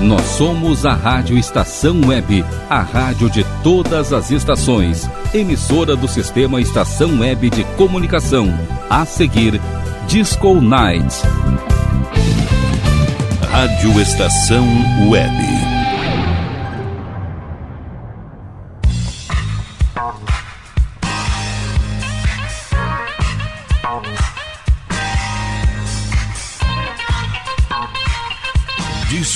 Nós somos a Rádio Estação Web, a rádio de todas as estações, emissora do sistema Estação Web de Comunicação. A seguir, Disco Night. Rádio Estação Web.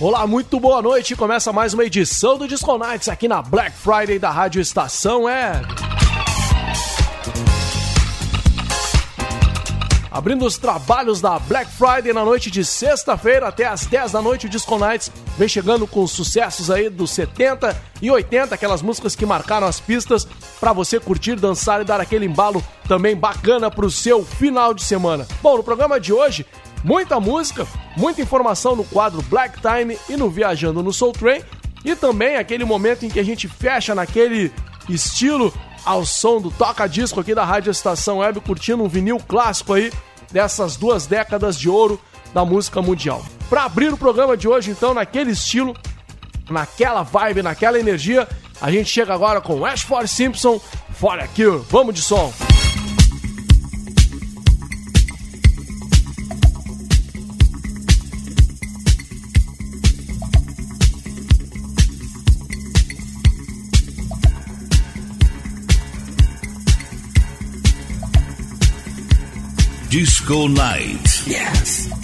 Olá, muito boa noite. Começa mais uma edição do Disco Nights aqui na Black Friday da Rádio Estação Web. Abrindo os trabalhos da Black Friday na noite de sexta-feira até às 10 da noite, o Disco Nights vem chegando com sucessos aí dos 70 e 80, aquelas músicas que marcaram as pistas para você curtir, dançar e dar aquele embalo também bacana para o seu final de semana. Bom, no programa de hoje Muita música, muita informação no quadro Black Time e no Viajando no Soul Train. E também aquele momento em que a gente fecha naquele estilo ao som do toca-disco aqui da Rádio Estação Web, curtindo um vinil clássico aí dessas duas décadas de ouro da música mundial. Para abrir o programa de hoje, então, naquele estilo, naquela vibe, naquela energia, a gente chega agora com Ashford Simpson, For a Cure. Vamos de som! Disco Night. Yes.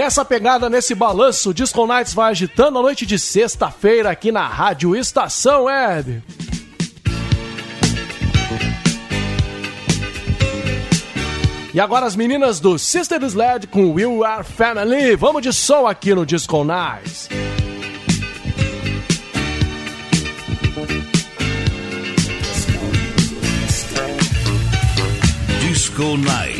Nessa pegada, nesse balanço, o Disco Nights vai agitando a noite de sexta-feira aqui na Rádio Estação Web. E agora as meninas do Sister Sled com We Are Family. Vamos de som aqui no Disco Nights. Disco Night.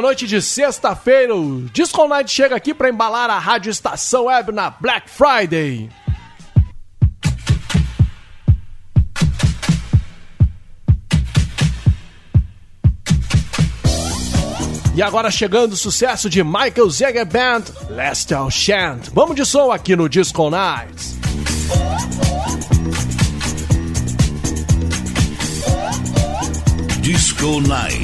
Noite de sexta-feira, o Disco Night chega aqui para embalar a Rádio Estação Web na Black Friday. E agora chegando o sucesso de Michael Zager Band, Last All Chant. Vamos de som aqui no Disco Nights. Disco Night.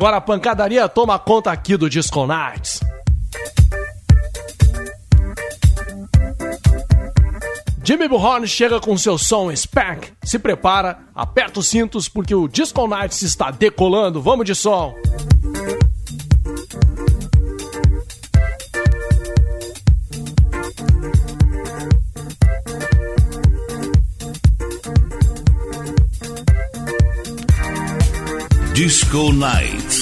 Agora a pancadaria toma conta aqui do Disco Nights. Jimmy Bullhorn chega com seu som Spank, se prepara, aperta os cintos porque o Disco Nights está decolando, vamos de som! Disco Night.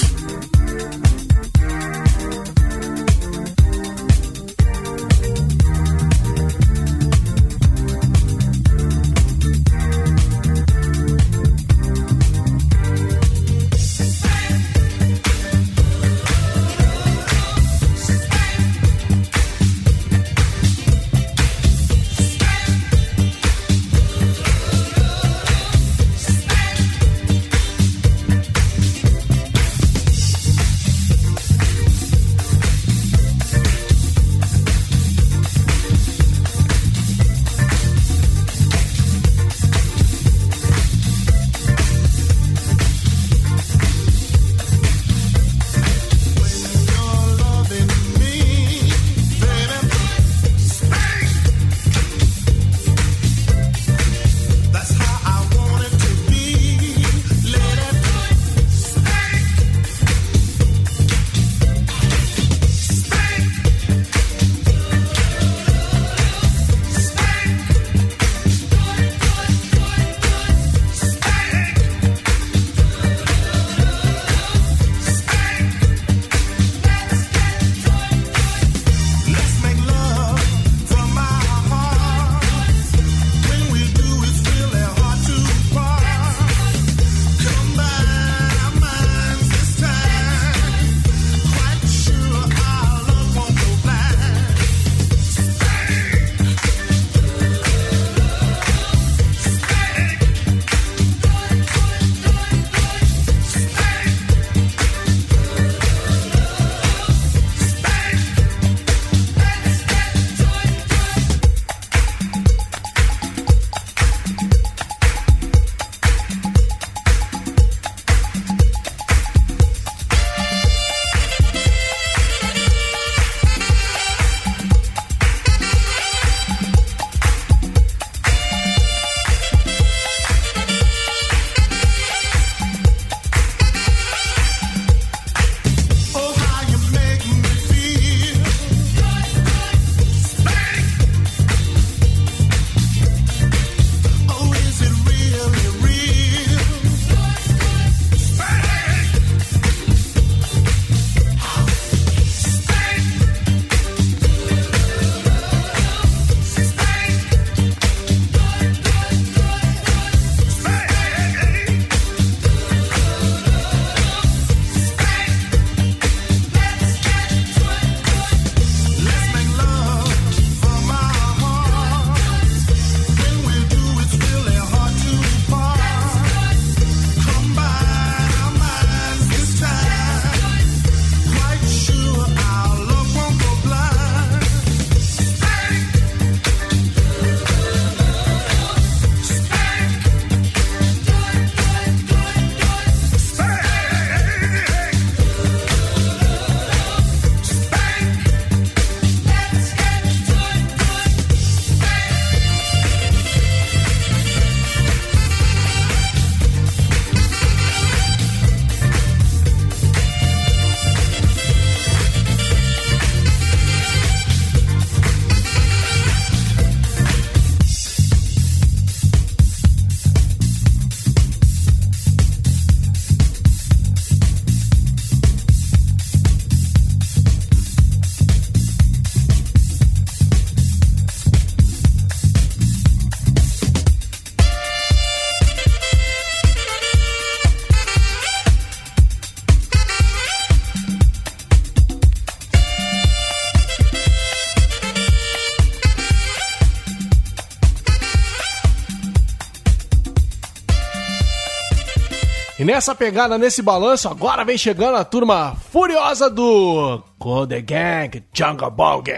Nessa pegada, nesse balanço, agora vem chegando a turma furiosa do Code Gang Jungle Bong.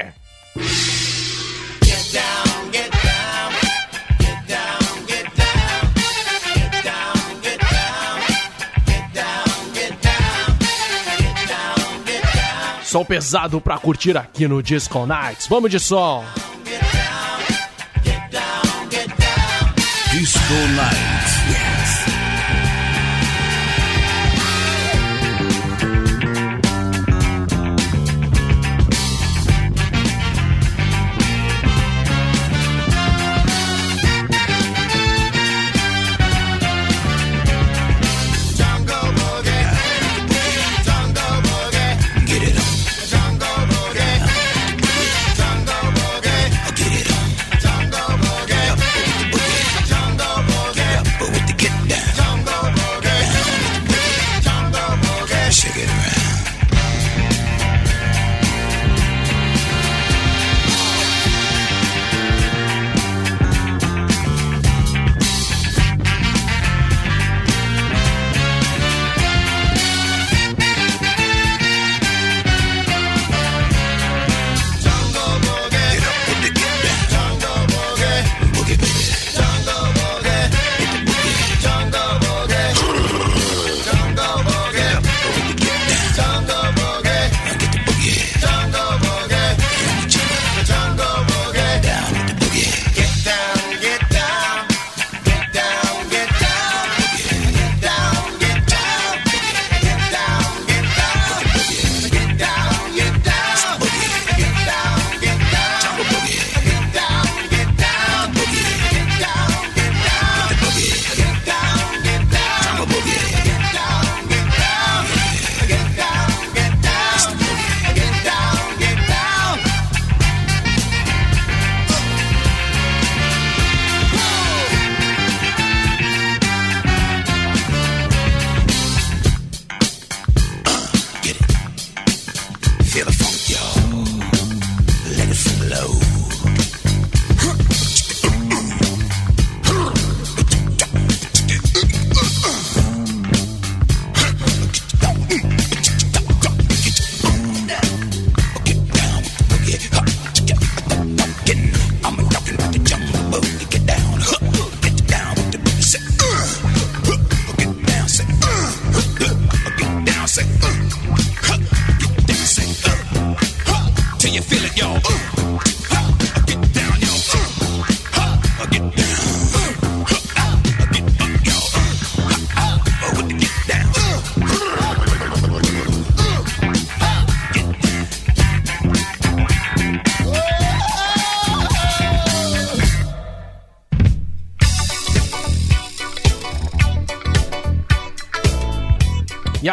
Som pesado pra curtir aqui no Disco Nights. Vamos de som. Disco Night.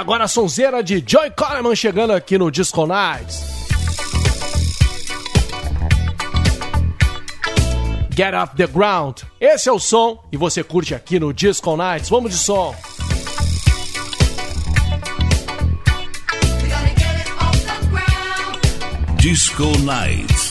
Agora a sonzeira de Joy Coleman chegando aqui no Disco Nights. Get Off The Ground. Esse é o som e você curte aqui no Disco Nights. Vamos de som. Disco Nights.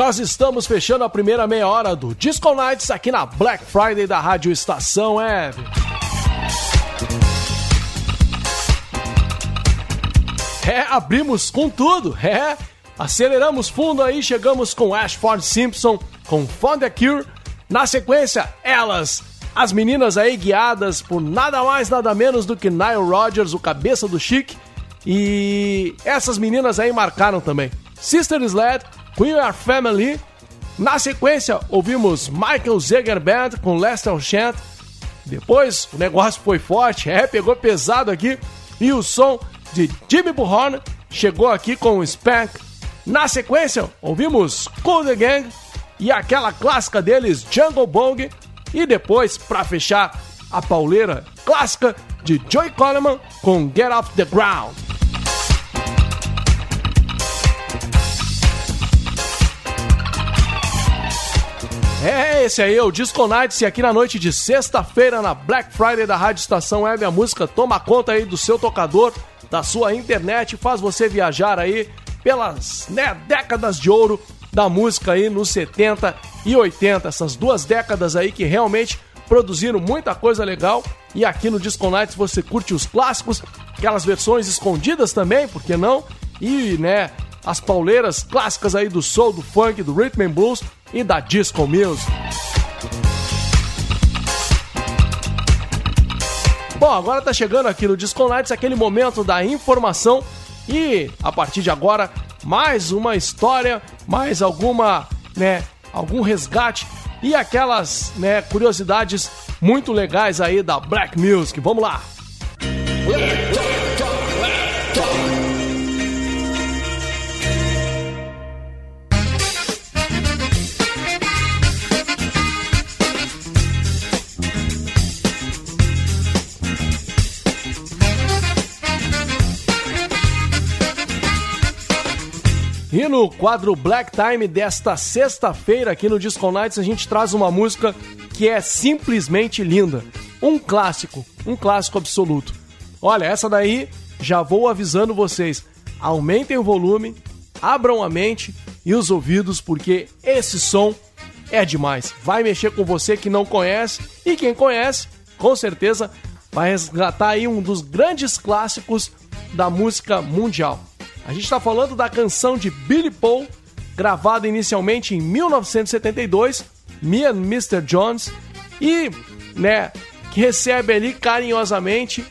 Nós estamos fechando a primeira meia hora do Disco Nights aqui na Black Friday da Rádio Estação Web. É, abrimos com tudo, é. Aceleramos fundo aí, chegamos com Ashford Simpson, com Fond the Cure. Na sequência, elas, as meninas aí guiadas por nada mais, nada menos do que Nile Rodgers, o cabeça do chique. E essas meninas aí marcaram também. Sister Sled, Queen Are Family. Na sequência, ouvimos Michael Zeger Band com Lester Chant. Depois, o negócio foi forte, é, pegou pesado aqui. E o som de Jimmy Buhorn chegou aqui com Spank. Na sequência, ouvimos Cool the Gang e aquela clássica deles, Jungle Bong. E depois, para fechar, a pauleira clássica de Joey Coleman com Get Off the Ground. É, esse aí é o Disco Nights e aqui na noite de sexta-feira na Black Friday da Rádio Estação Web a música toma conta aí do seu tocador, da sua internet, faz você viajar aí pelas né, décadas de ouro da música aí nos 70 e 80, essas duas décadas aí que realmente produziram muita coisa legal e aqui no Disco Nights você curte os clássicos, aquelas versões escondidas também, por que não? E, né, as pauleiras clássicas aí do soul, do funk, do rhythm and blues e da disco music. Bom, agora tá chegando aqui no Disco Nights aquele momento da informação e a partir de agora mais uma história, mais alguma, né, algum resgate e aquelas, né, curiosidades muito legais aí da Black Music. Vamos lá. E no quadro Black Time desta sexta-feira aqui no Disco Nights a gente traz uma música que é simplesmente linda. Um clássico, um clássico absoluto. Olha, essa daí já vou avisando vocês. Aumentem o volume, abram a mente e os ouvidos porque esse som é demais. Vai mexer com você que não conhece e quem conhece, com certeza vai resgatar aí um dos grandes clássicos da música mundial. A gente está falando da canção de Billy Paul, gravada inicialmente em 1972, Me and Mr. Jones, e, né, que recebe ali carinhosamente,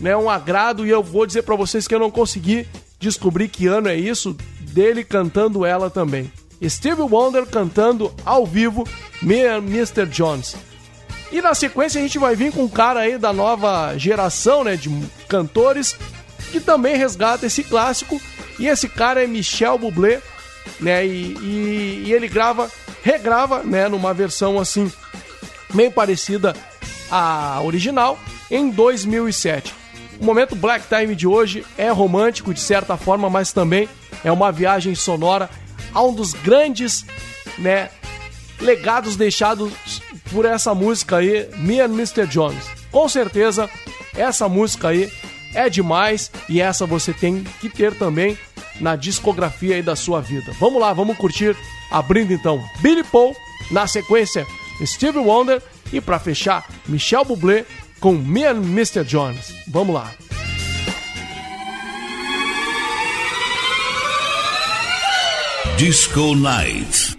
né, um agrado e eu vou dizer para vocês que eu não consegui descobrir que ano é isso dele cantando ela também. Steve Wonder cantando ao vivo Me and Mr. Jones. E na sequência a gente vai vir com um cara aí da nova geração, né, de cantores que também resgata esse clássico. E esse cara é Michel Bublé né? E, e, e ele grava, regrava, né? Numa versão assim, bem parecida à original, em 2007. O momento Black Time de hoje é romântico de certa forma, mas também é uma viagem sonora a um dos grandes, né, legados deixados por essa música aí, Me and Mr. Jones. Com certeza, essa música aí é demais e essa você tem que ter também na discografia aí da sua vida. Vamos lá, vamos curtir abrindo então Billy Paul, na sequência Steve Wonder e para fechar Michel Bublé com Me and Mr. Jones. Vamos lá. Disco Night.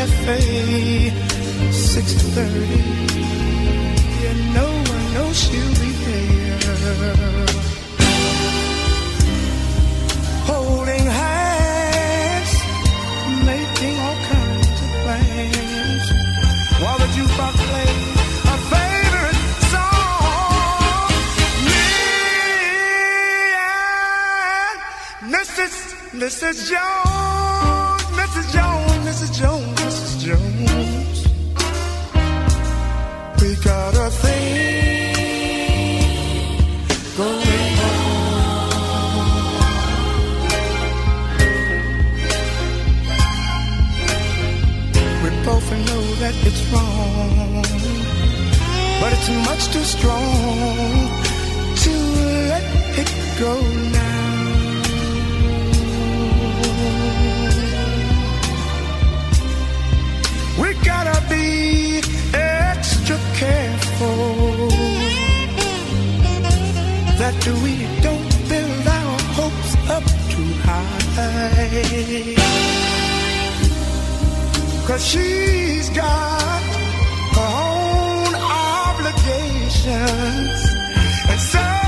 cafe, 6:30. And no one knows she'll be there. Holding hands, making all kinds of plans. While the jukebox plays Mrs. Mrs. Jones, got a thing going on. We both know that it's wrong, but it's much too strong to let it go now. We gotta be that we don't build our hopes up too high. Cause she's got her own obligations. And so,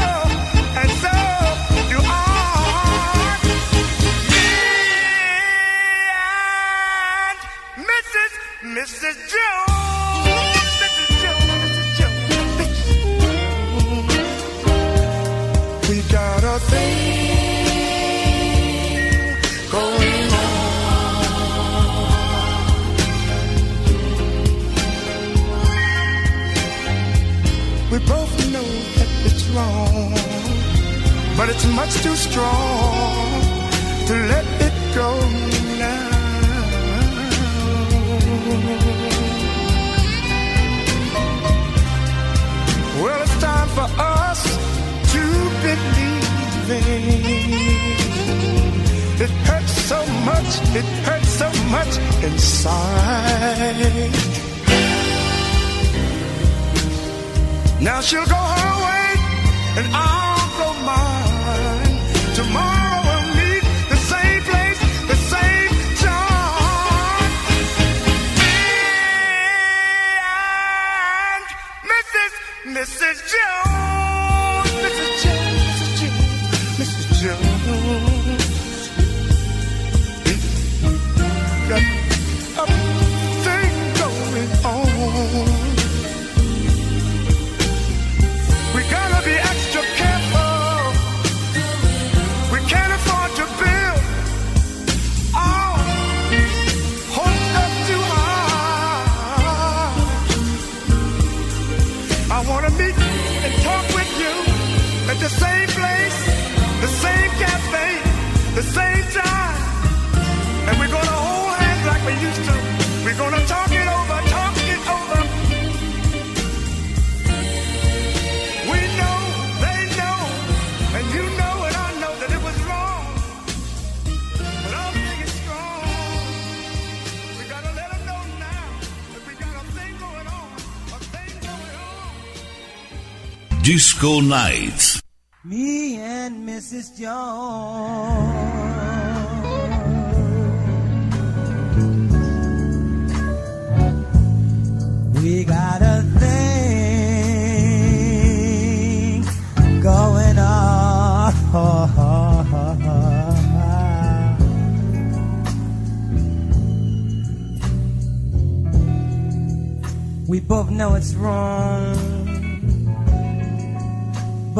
School Nights.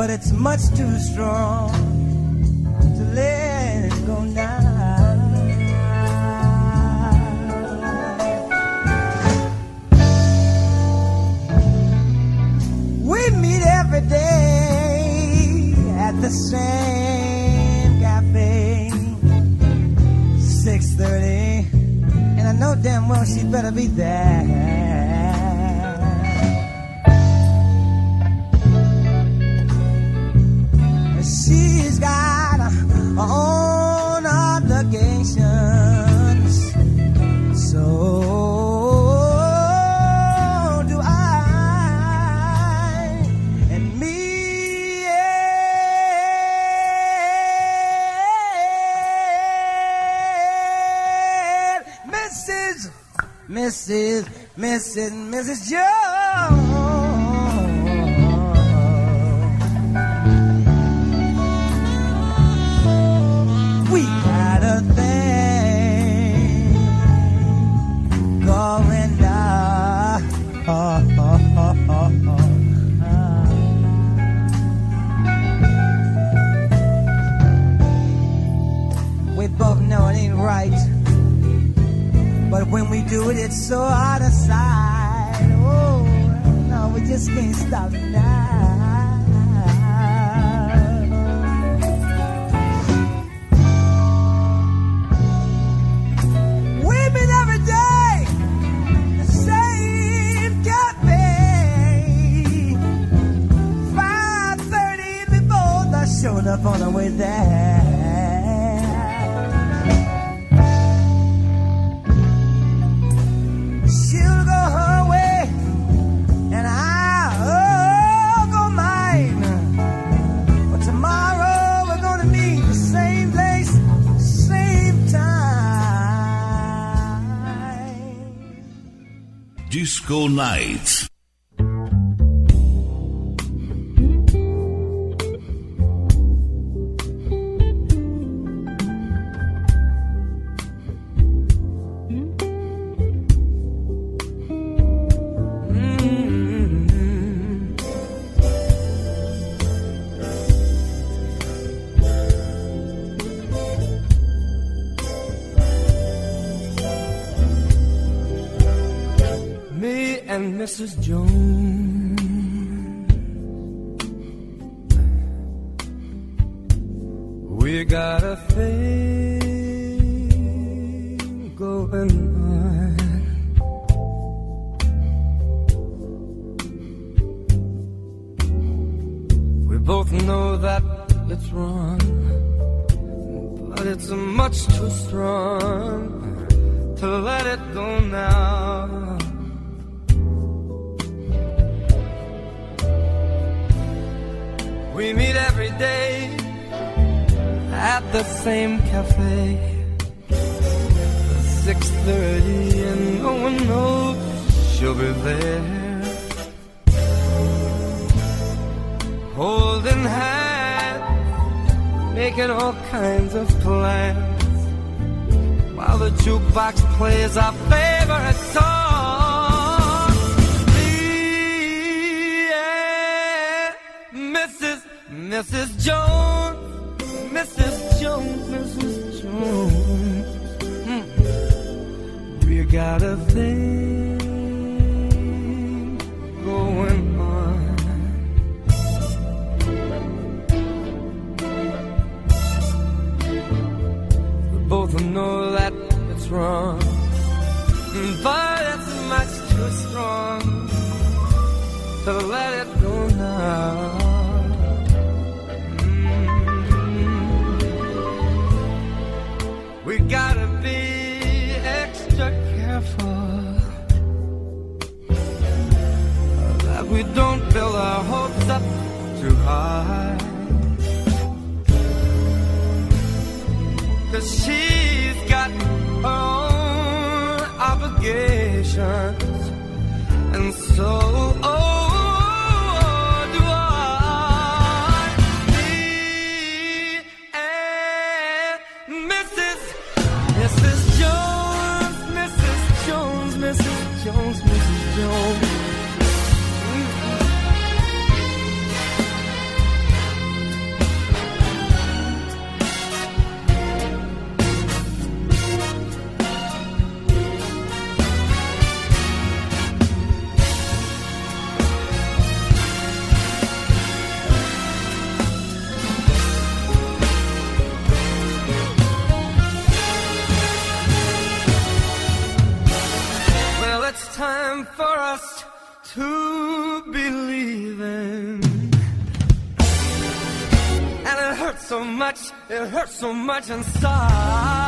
but it's much too strong. But when we do it, it's so out of sight. Oh, no, we just can't stop now. Every day, the same cafe. 5.30 before showed up on the way there. Disco Nights. So much, it hurts so much inside.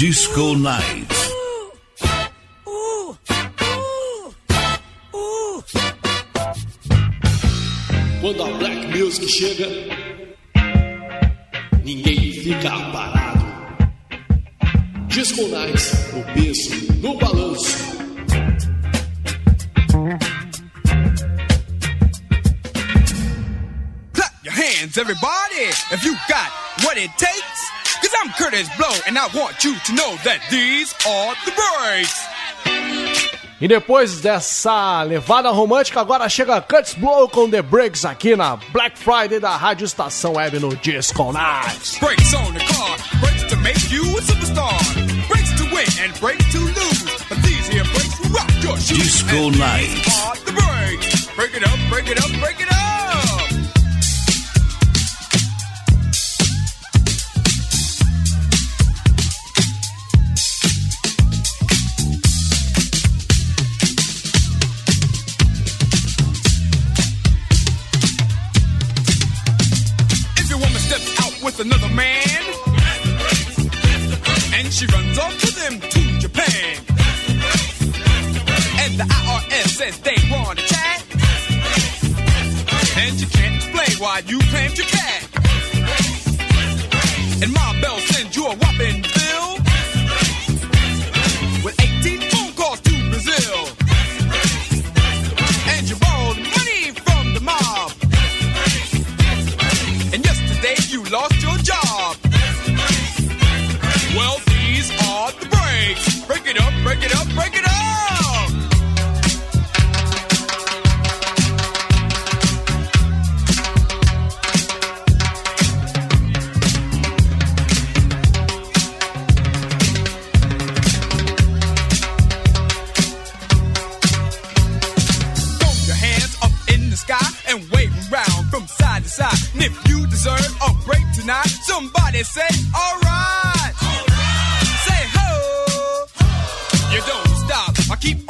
Disco Night. Quando a Black Music chega, ninguém fica parado. Disco Nights, no peso, no balanço. Clap your hands, everybody, if you got what it takes. E depois dessa levada romântica, agora chega Cuts Blow com The Breaks aqui na Black Friday da Rádio Estação Web no Disco Nights. Breaks on the car, breaks to make you a superstar. Breaks to win and breaks to lose. But these here breaks rock your shoes. Disco And these Night. are the breaks. Break it up, break it up, break it up. Another man, and she runs off with him to Japan, and the IRS says they want to chat, and you can't explain why you claimed your cat, and Ma Bell sends you a whopping somebody say, alright. Say ho. You don't stop. I keep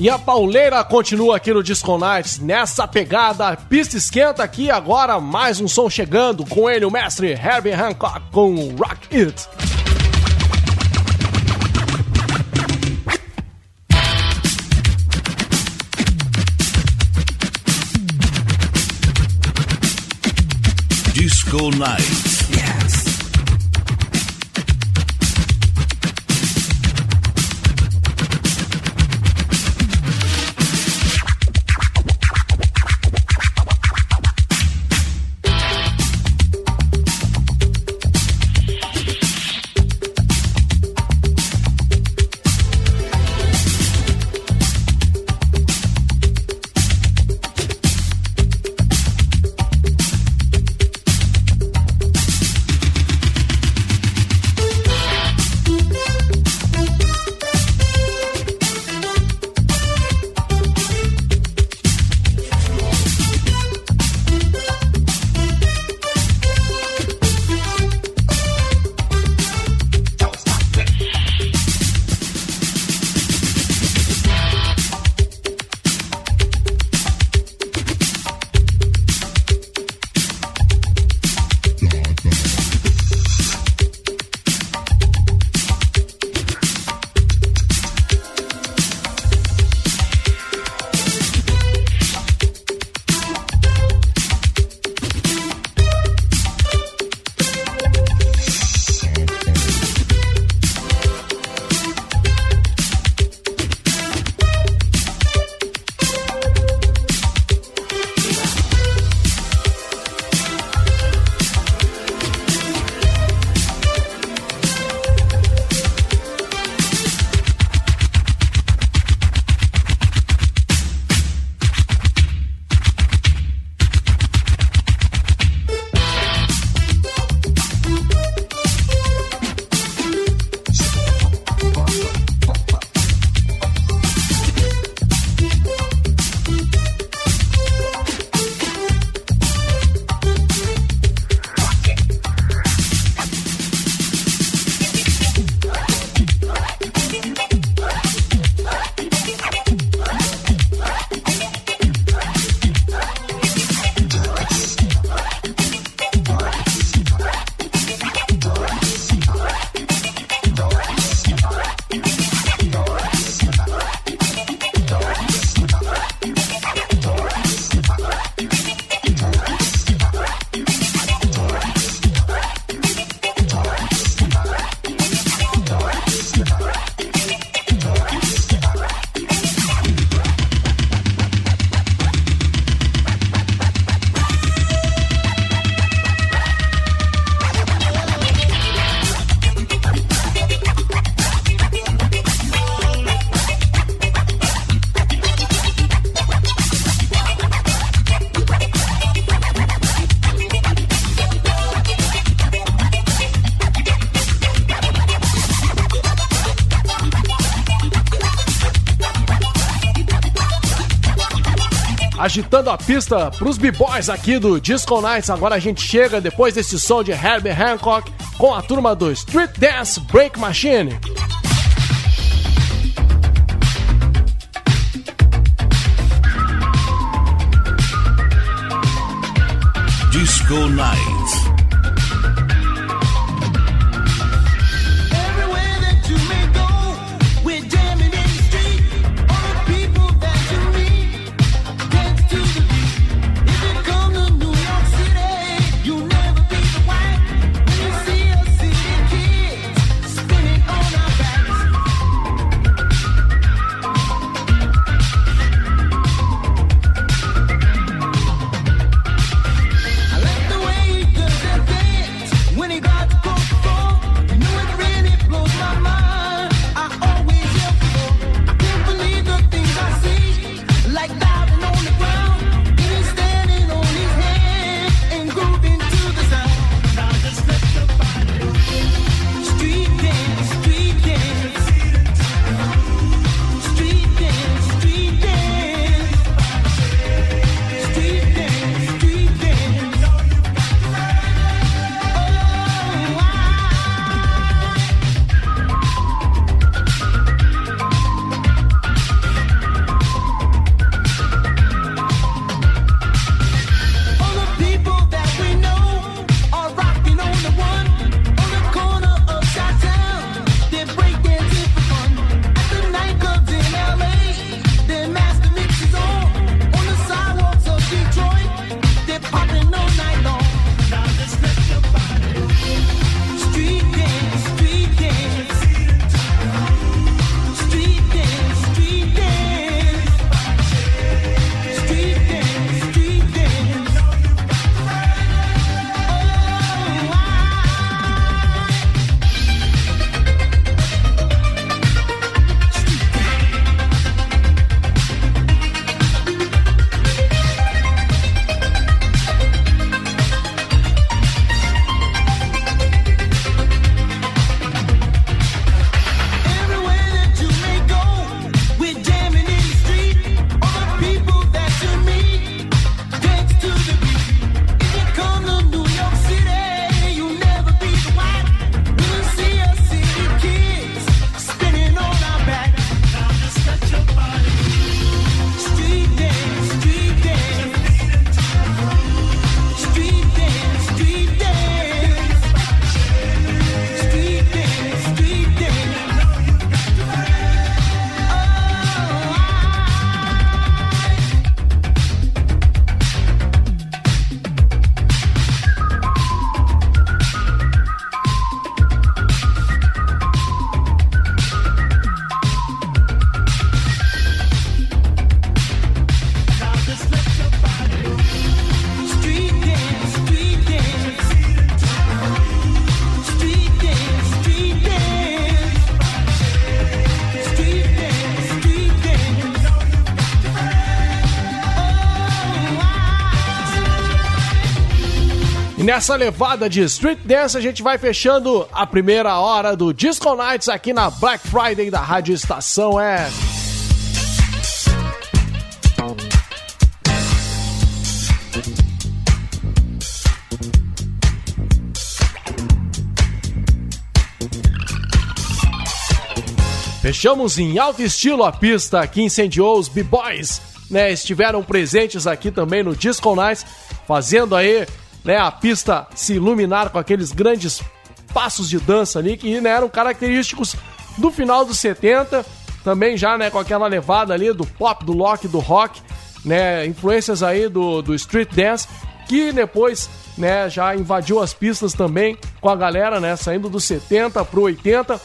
E a pauleira continua aqui no Disco Nights nessa pegada. A pista esquenta aqui agora, mais um som chegando com ele, o mestre Herbie Hancock com Rock It. Disco Nights. Agitando a pista pros b-boys aqui do Disco Nights. Agora a gente chega depois desse som de Herbie Hancock com a turma do Street Dance Break Machine. Disco Nights. Nessa levada de Street Dance, a gente vai fechando a primeira hora do Disco Nights aqui na Black Friday da Rádio Estação é. Fechamos em alto estilo a pista que incendiou os B-Boys, né? Estiveram presentes aqui também no Disco Nights, fazendo aí né, a pista se iluminar com aqueles grandes passos de dança ali que né, eram característicos do final dos 70, também já né, com aquela levada ali do pop, do lock, do rock, né, influências aí do, do street dance, que depois né, já invadiu as pistas também com a galera, né, saindo dos 70 pro 80,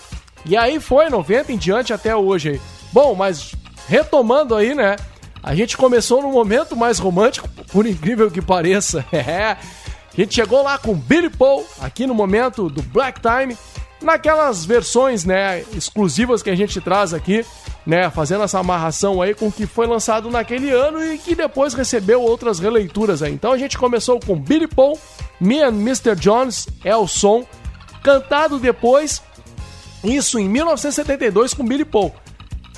e aí foi 90 em diante até hoje aí. Bom, mas retomando aí, né, a gente começou num momento mais romântico, por incrível que pareça, é, a gente chegou lá com Billy Paul, aqui no momento do Black Time, naquelas versões, né, exclusivas que a gente traz aqui, né, fazendo essa amarração aí com o que foi lançado naquele ano e que depois recebeu outras releituras aí. Então a gente começou com Billy Paul, Me and Mr. Jones é o som, cantado depois, isso em 1972 com Billy Paul.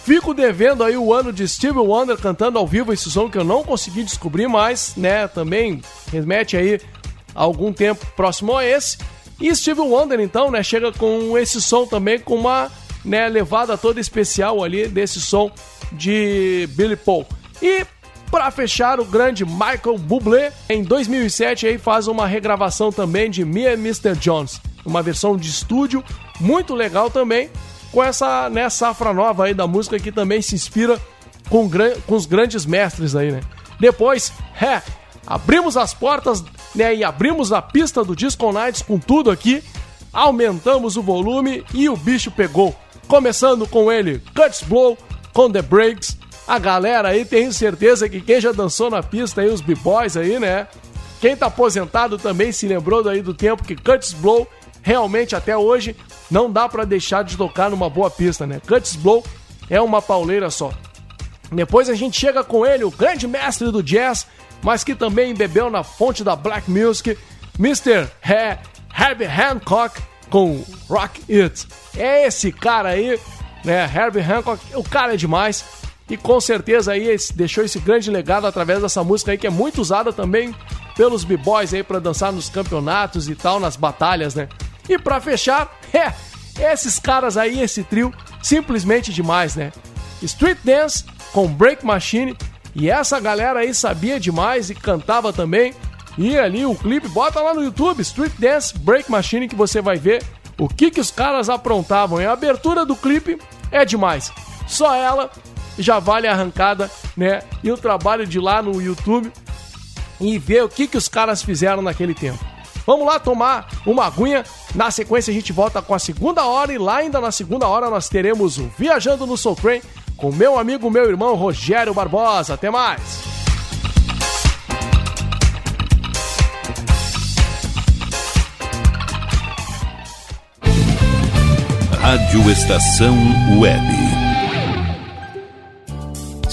Fico devendo aí o ano de Steve Wonder cantando ao vivo esse som que eu não consegui descobrir mais, né? Também remete aí algum tempo próximo a esse. E Steve Wonder, então, né, chega com esse som também, com uma né, levada toda especial ali desse som de Billy Paul. E para fechar, o grande Michael Bublé, em 2007, aí faz uma regravação também de Me and Mr. Jones, uma versão de estúdio muito legal também, com essa né, safra nova aí da música que também se inspira com, com os grandes mestres aí, né? Depois, é, abrimos as portas né, e abrimos a pista do Disco Nights com tudo aqui, aumentamos o volume e o bicho pegou. Começando com ele, Cuts Blow, com The Breaks. A galera aí, tenho certeza que quem já dançou na pista aí, os B-Boys aí, né? Quem tá aposentado também se lembrou daí do tempo que Cuts Blow realmente até hoje não dá para deixar de tocar numa boa pista, né? Cuts Blow é uma pauleira só. Depois a gente chega com ele, o grande mestre do jazz, mas que também bebeu na fonte da black music, Mr. He Herbie Hancock com Rock It. É esse cara aí, né? Herbie Hancock, o cara é demais. E com certeza aí deixou esse grande legado através dessa música aí que é muito usada também pelos b-boys aí para dançar nos campeonatos e tal, nas batalhas, né? E para fechar, é, esses caras aí, esse trio, simplesmente demais, né? Street Dance com Break Machine e essa galera aí sabia demais e cantava também. E ali o clipe, bota lá no YouTube, Street Dance Break Machine, que você vai ver o que, que os caras aprontavam. E a abertura do clipe é demais. Só ela já vale a arrancada, né? E o trabalho de lá no YouTube e ver o que, que os caras fizeram naquele tempo. Vamos lá tomar uma aguinha. Na sequência a gente volta com a segunda hora e lá ainda na segunda hora nós teremos o Viajando no Soul Train com meu amigo, meu irmão Rogério Barbosa. Até mais! Rádio Estação Web.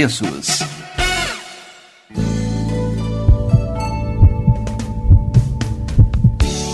preços.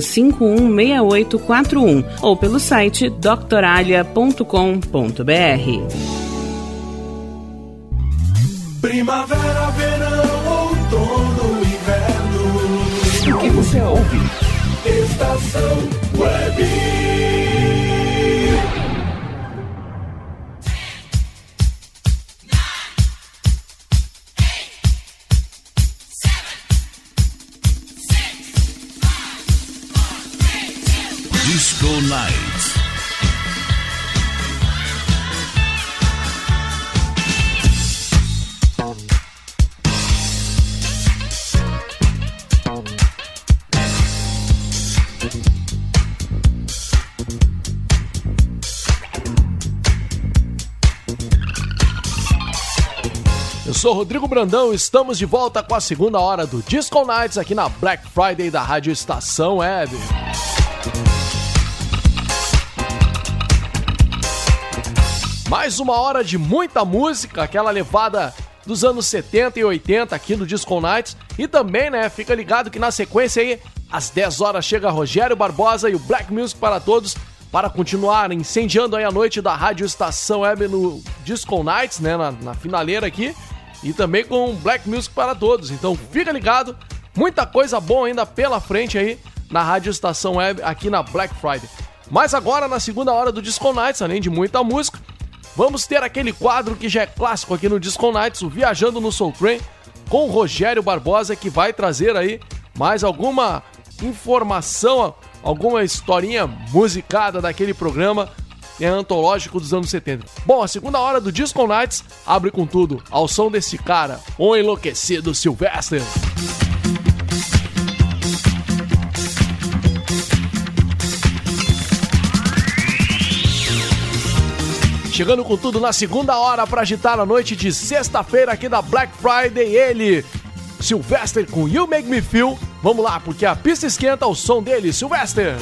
516841 ou pelo site doctoralia.com.br. Primavera, verão, outono, inverno. O que você ouve? Estação Web. Disco Night. Sou Rodrigo Brandão, estamos de volta com a segunda hora do Disco Nights aqui na Black Friday da Rádio Estação Web. Mais uma hora de muita música, aquela levada dos anos 70 e 80 aqui no Disco Nights. E também, né, fica ligado que na sequência aí, às 10 horas, chega Rogério Barbosa e o Black Music para todos para continuar incendiando aí a noite da Rádio Estação Web no Disco Nights, né, na, na finaleira aqui. E também com Black Music para todos. Então fica ligado, muita coisa boa ainda pela frente aí na Rádio Estação Web aqui na Black Friday. Mas agora, na segunda hora do Disco Nights, além de muita música, vamos ter aquele quadro que já é clássico aqui no Disco Nights, o Viajando no Soul Train, com o Rogério Barbosa, que vai trazer aí mais alguma informação, alguma historinha musicada daquele programa é antológico dos anos 70. Bom, a segunda hora do Disco Nights abre com tudo, ao som desse cara, o enlouquecido Sylvester. Chegando com tudo na segunda hora para agitar a noite de sexta-feira aqui da Black Friday, ele, Sylvester com You Make Me Feel. Vamos lá, porque a pista esquenta o som dele, Sylvester.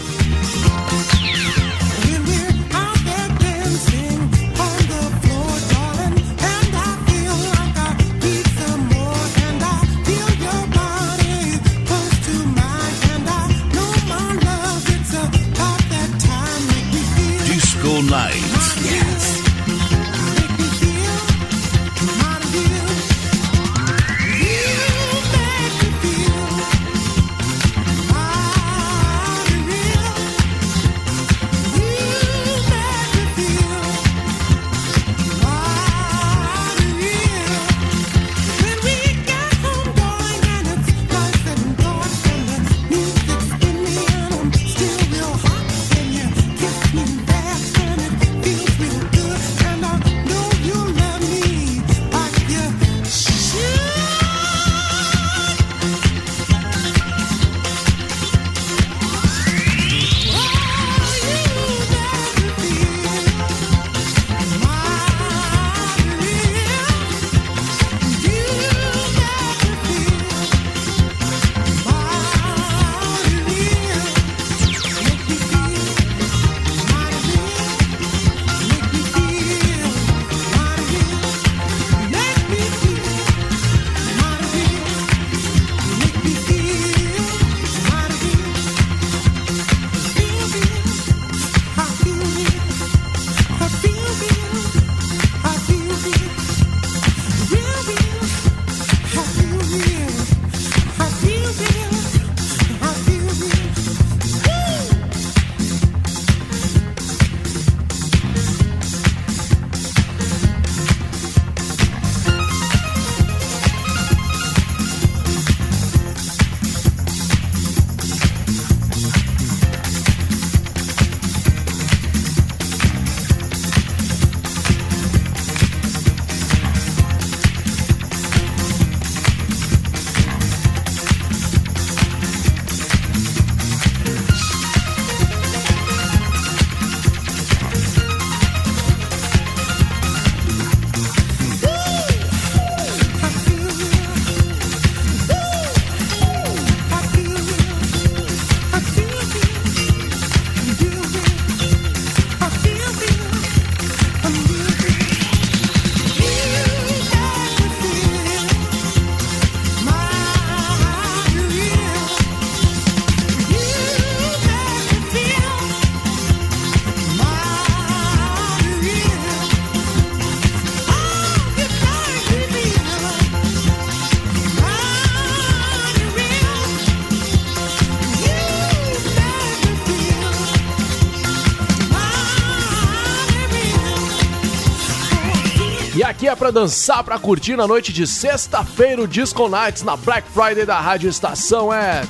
E aqui é pra dançar, pra curtir na noite de sexta-feira o Disco Nights na Black Friday da Rádio Estação é.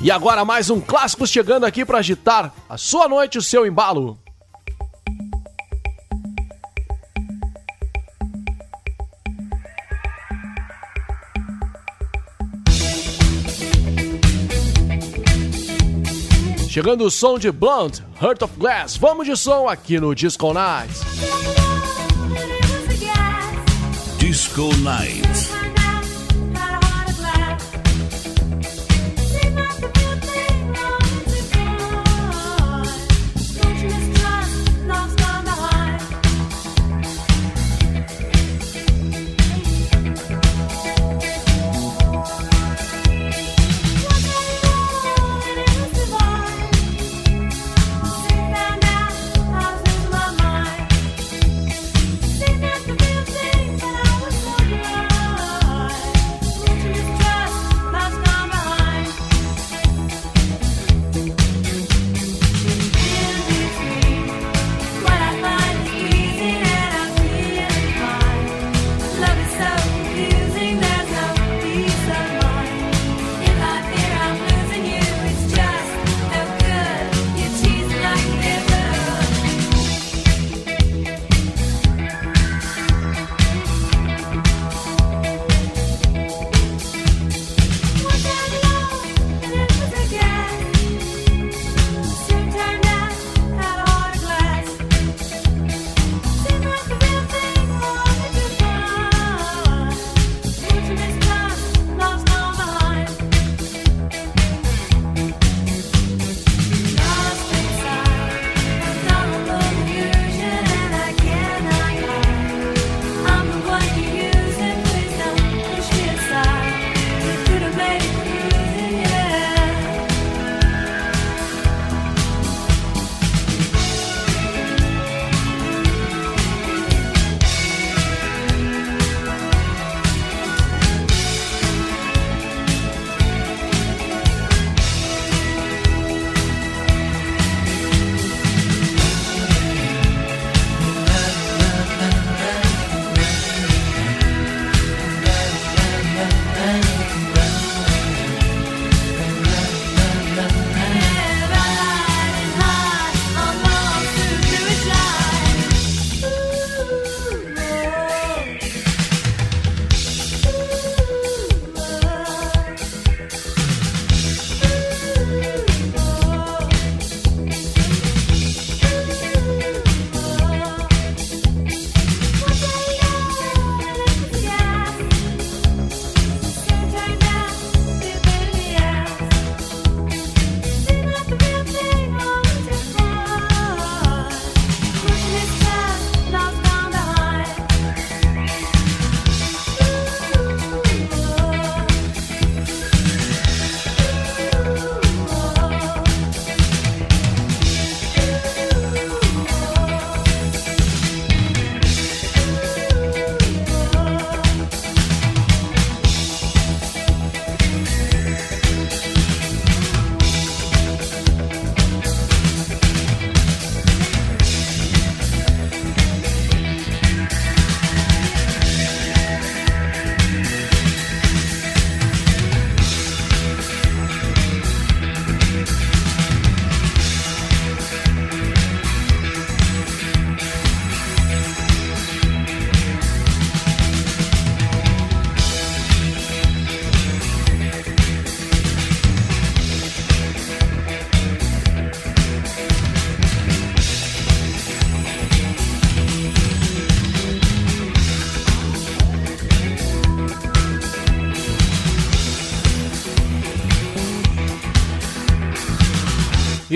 E agora mais um clássico chegando aqui para agitar a sua noite, o seu embalo. Chegando o som de Blunt, Heart of Glass. Vamos de som aqui no Disco Nights. Disco Nights.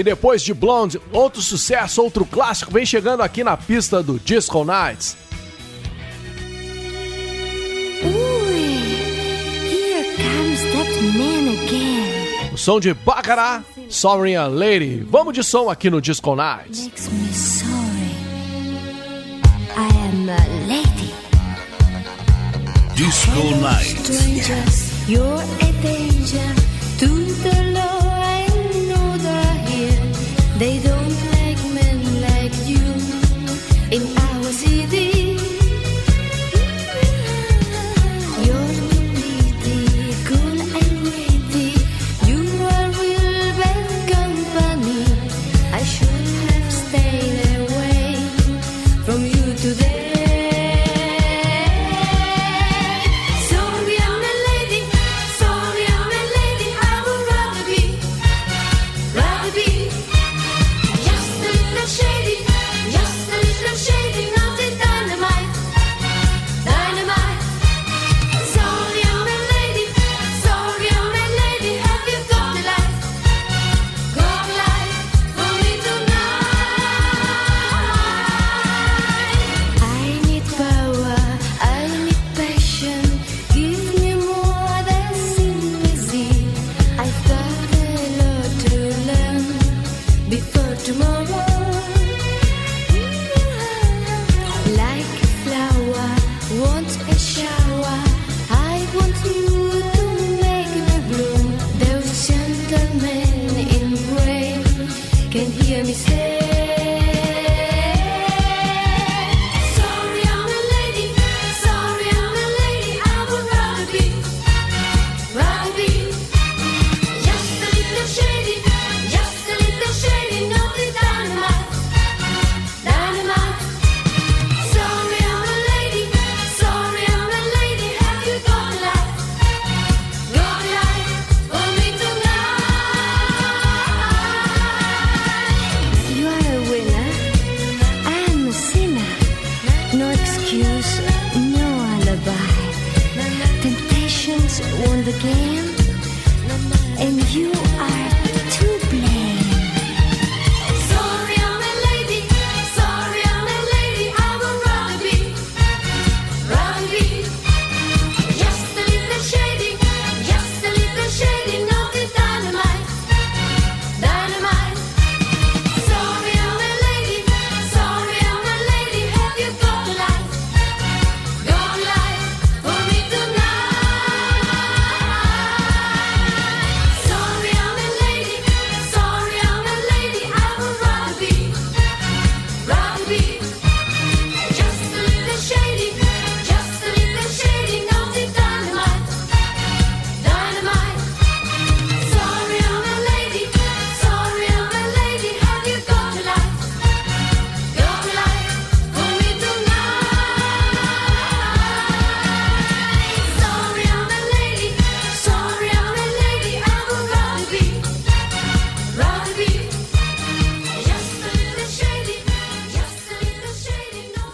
E depois de Blonde, outro sucesso, outro clássico, vem chegando aqui na pista do Disco Nights. O som de Baccarat, Sorry a Lady. Vamos de som aqui no Disco Nights. Makes me sorry. I am a lady. Disco Nights. Strangers, you're a danger They don't like men like you. In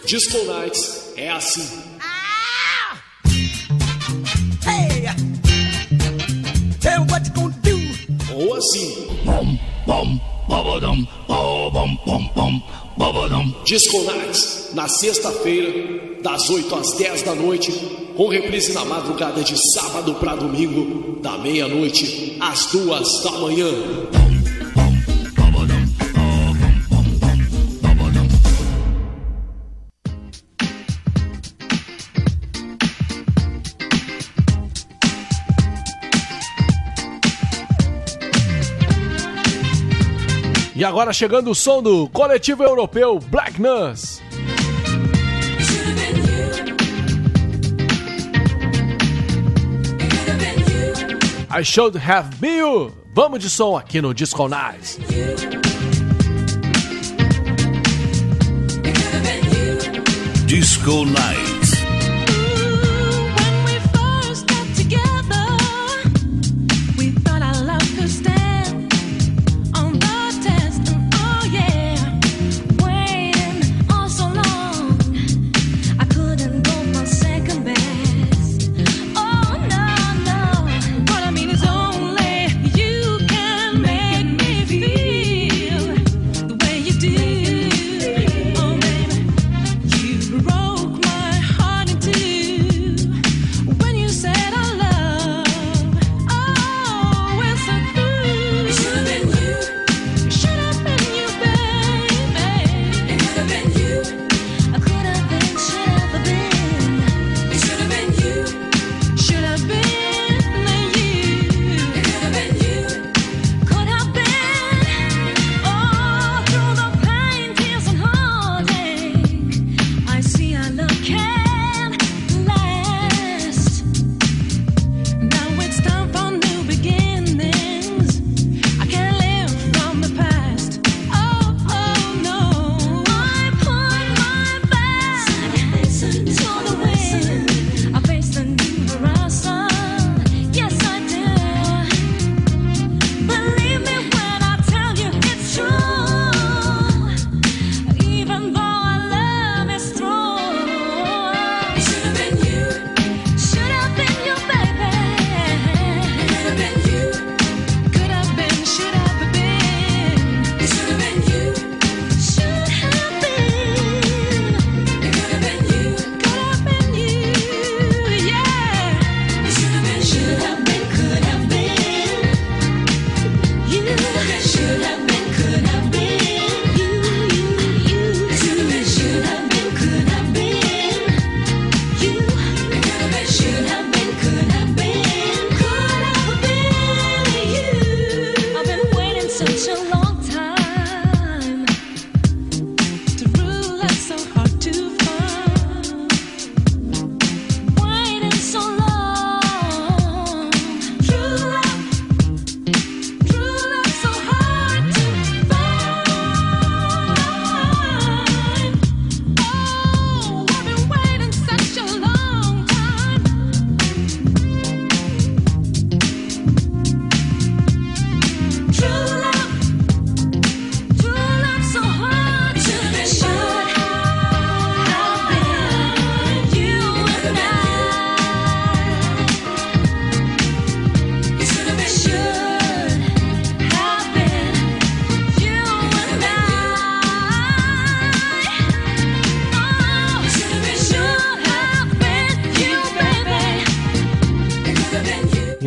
Disco Nights é assim. Ou assim. Bom. Disco Nights, na sexta-feira, das 8 às 10 da noite, com reprise na madrugada de sábado para domingo, da meia-noite às duas da manhã. E agora chegando o som do coletivo europeu Black Nuns. I should have been you. Vamos de som aqui no Disco Nice. Disco Nice.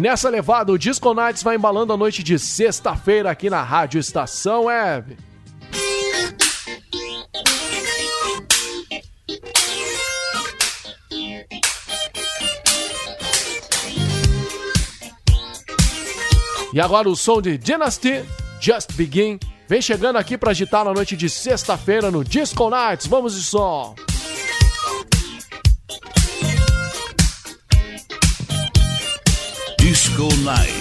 Nessa levada, o Disco Nights vai embalando a noite de sexta-feira aqui na Rádio Estação Web. E agora o som de Dynasty, Just Begin, vem chegando aqui para agitar na noite de sexta-feira no Disco Nights. Vamos de som. Disco Nights.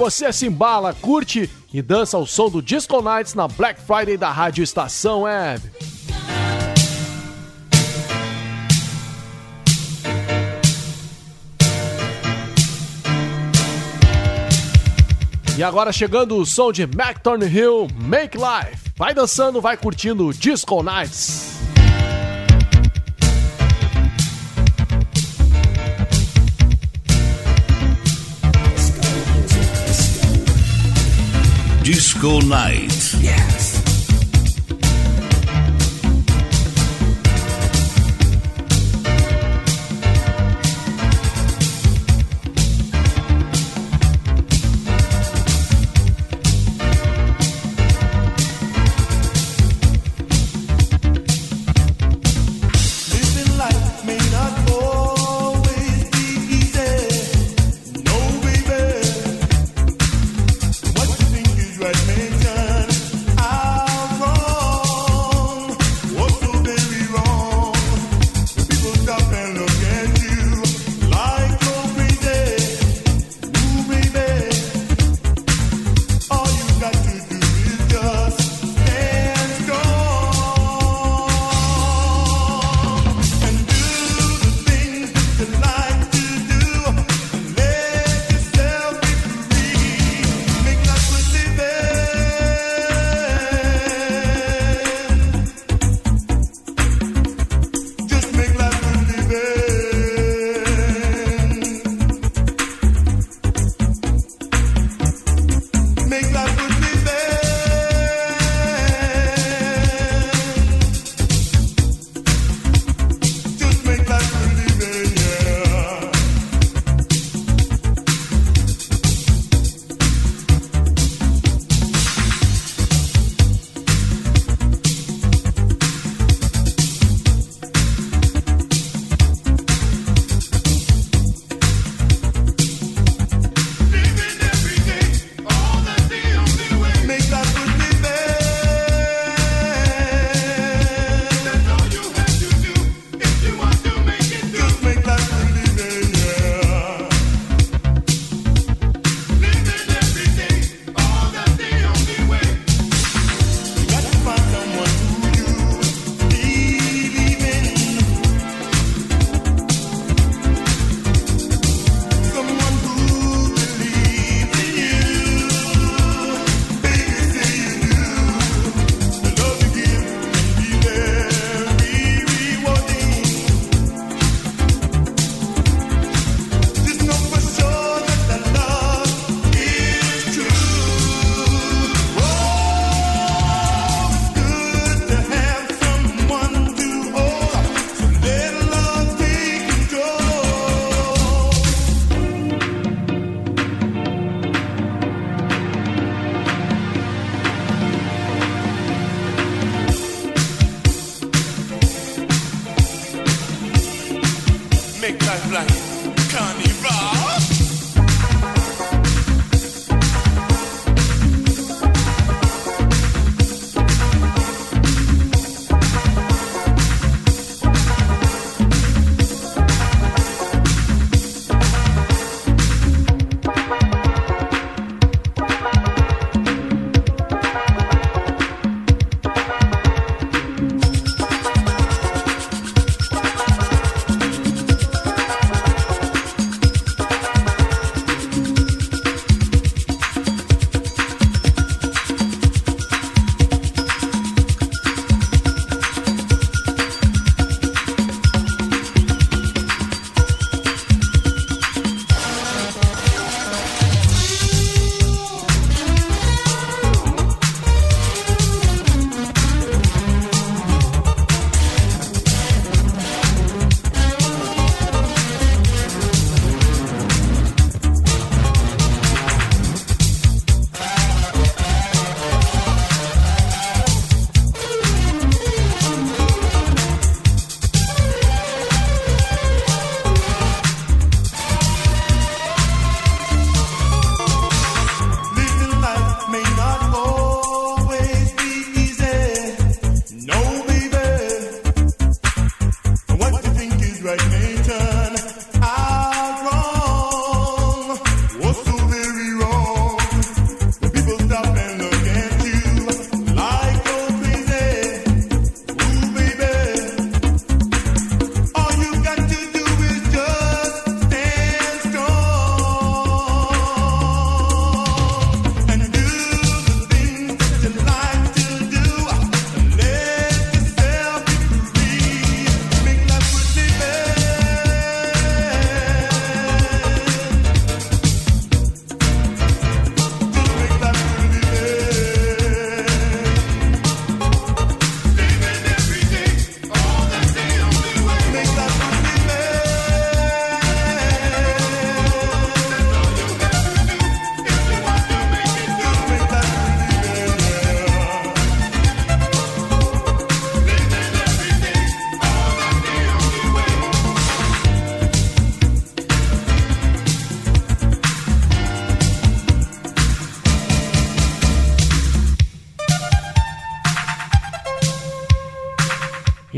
você se embala, curte e dança ao som do Disco Nights na Black Friday da Rádio Estação Web. E agora chegando o som de Mac Thornhill, Make Life. Vai dançando, vai curtindo Disco Nights. Disco Night. Yeah.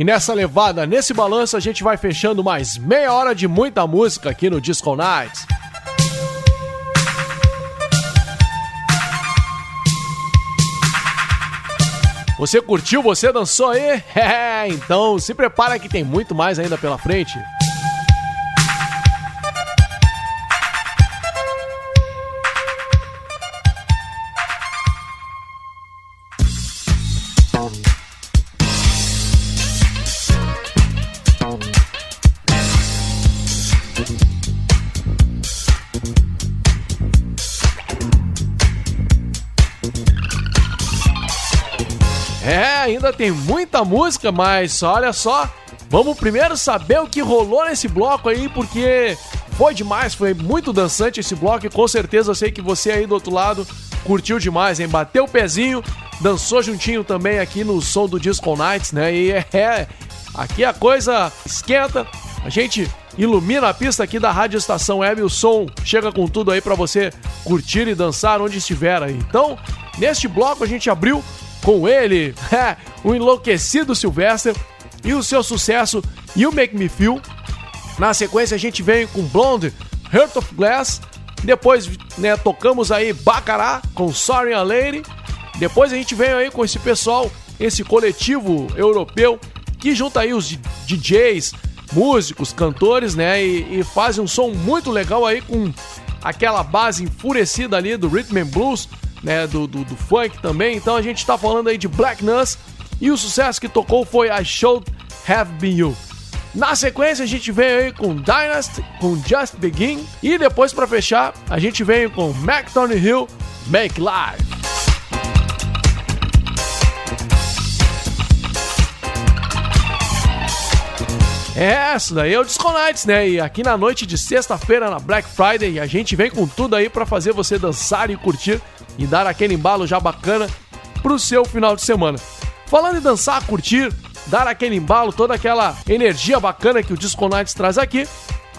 E nessa levada, nesse balanço, a gente vai fechando mais meia hora de muita música aqui no Disco Nights. Você curtiu? Você dançou aí? É, então se prepara que tem muito mais ainda pela frente. Tem muita música, mas olha só, vamos primeiro saber o que rolou nesse bloco aí, porque foi demais, foi muito dançante esse bloco e com certeza eu sei que você aí do outro lado curtiu demais, hein? Bateu o pezinho, dançou juntinho também aqui no som do Disco Nights, né? E é, aqui a coisa esquenta, a gente ilumina a pista aqui da Rádio Estação Web, o som chega com tudo aí para você curtir e dançar onde estiver aí. Então, neste bloco a gente abriu com ele, é, o enlouquecido Sylvester e o seu sucesso You Make Me Feel. Na sequência a gente vem com Blonde, Heart of Glass. Depois, né, tocamos aí Bacará com Sorry a Lady. Depois a gente vem aí com esse pessoal, esse coletivo europeu que junta aí os DJs, músicos, cantores, né, e, e fazem um som muito legal aí com aquela base enfurecida ali do rhythm and blues né, do, do, do, funk também. Então a gente está falando aí de Black Nuts e o sucesso que tocou foi I Should Have Been You. Na sequência a gente vem aí com Dynasty, com Just Begin e depois para fechar a gente vem com Mac Tony Hill, Make Life. É, isso daí é o Disco Nights, né? E aqui na noite de sexta-feira, na Black Friday, a gente vem com tudo aí para fazer você dançar e curtir e dar aquele embalo já bacana pro seu final de semana. Falando em dançar, curtir, dar aquele embalo, toda aquela energia bacana que o Disco Nights traz aqui.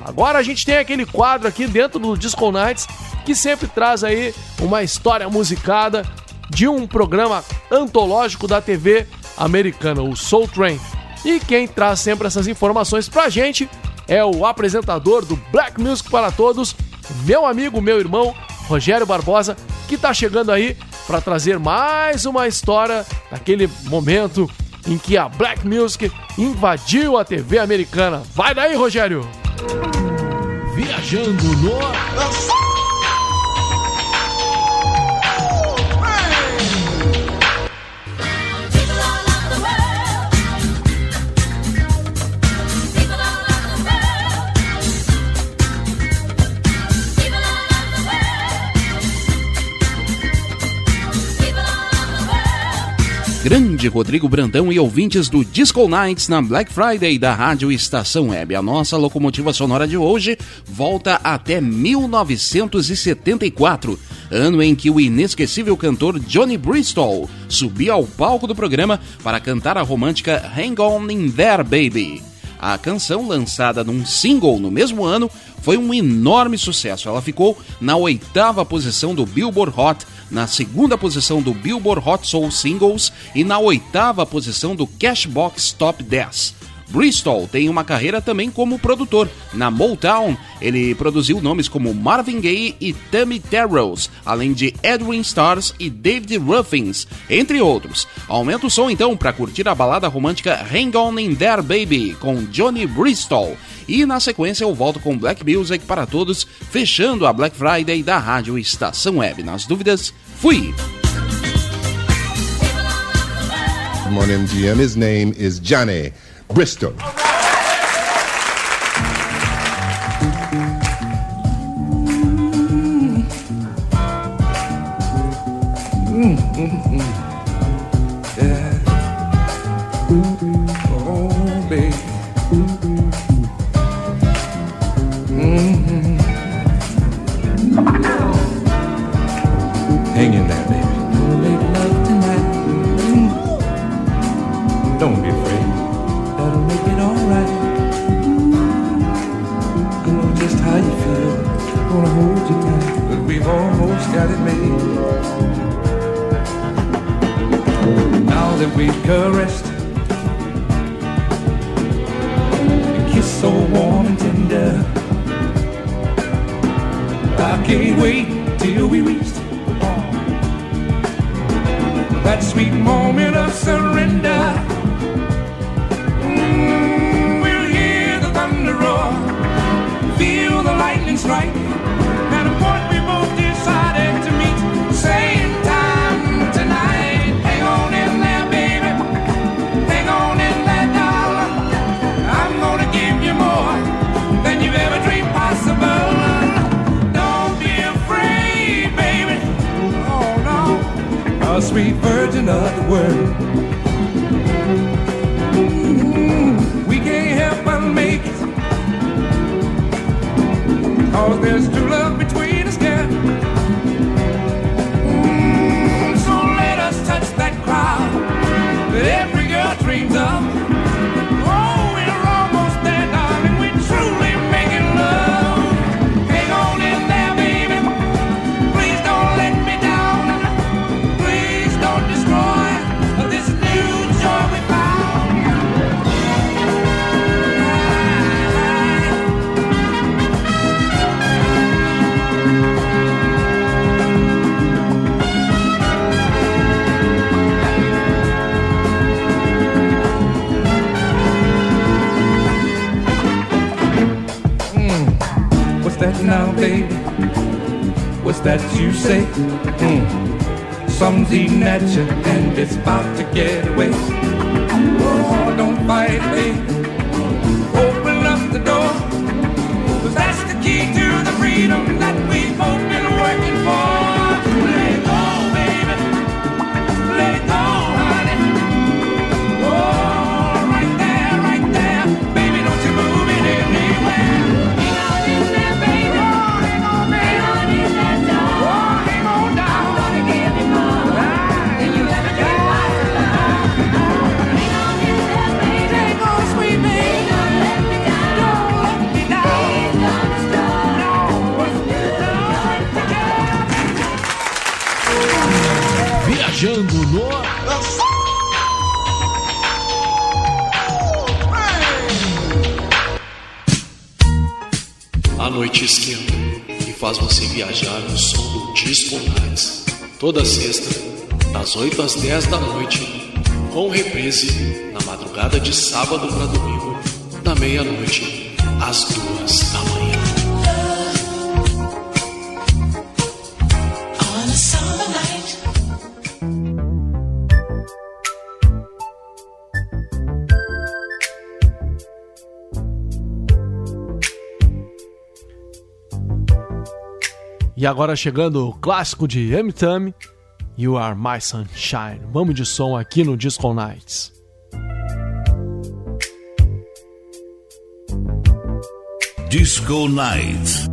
Agora a gente tem aquele quadro aqui dentro do Disco Nights que sempre traz aí uma história musicada de um programa antológico da TV americana, o Soul Train. E quem traz sempre essas informações pra gente é o apresentador do Black Music para Todos, meu amigo, meu irmão, Rogério Barbosa, que está chegando aí para trazer mais uma história daquele momento em que a Black Music invadiu a TV americana. Vai daí, Rogério! Viajando no. Grande Rodrigo Brandão e ouvintes do Disco Nights na Black Friday da Rádio Estação Web. A nossa locomotiva sonora de hoje volta até 1974, ano em que o inesquecível cantor Johnny Bristol subiu ao palco do programa para cantar a romântica Hang On In There Baby. A canção, lançada num single no mesmo ano, foi um enorme sucesso. Ela ficou na oitava posição do Billboard Hot na segunda posição do Billboard Hot Soul Singles e na oitava posição do Cashbox Top 10. Bristol tem uma carreira também como produtor. Na Motown, ele produziu nomes como Marvin Gaye e Tammy Terrells, além de Edwin Stars e David Ruffins, entre outros. Aumenta o som então para curtir a balada romântica Hang On In There Baby, com Johnny Bristol. E na sequência eu volto com Black Music para todos, fechando a Black Friday da Rádio Estação Web. Nas dúvidas, fui! Come on, MGM. His name is Johnny Bristol. você viajar no som do Disco Nights. Toda sexta, das 8 às 10 da noite, com reprise na madrugada de sábado para domingo, da meia-noite às duas. E agora chegando o clássico de Amitam, You Are My Sunshine. Vamos de som aqui no Disco Nights. Disco Nights.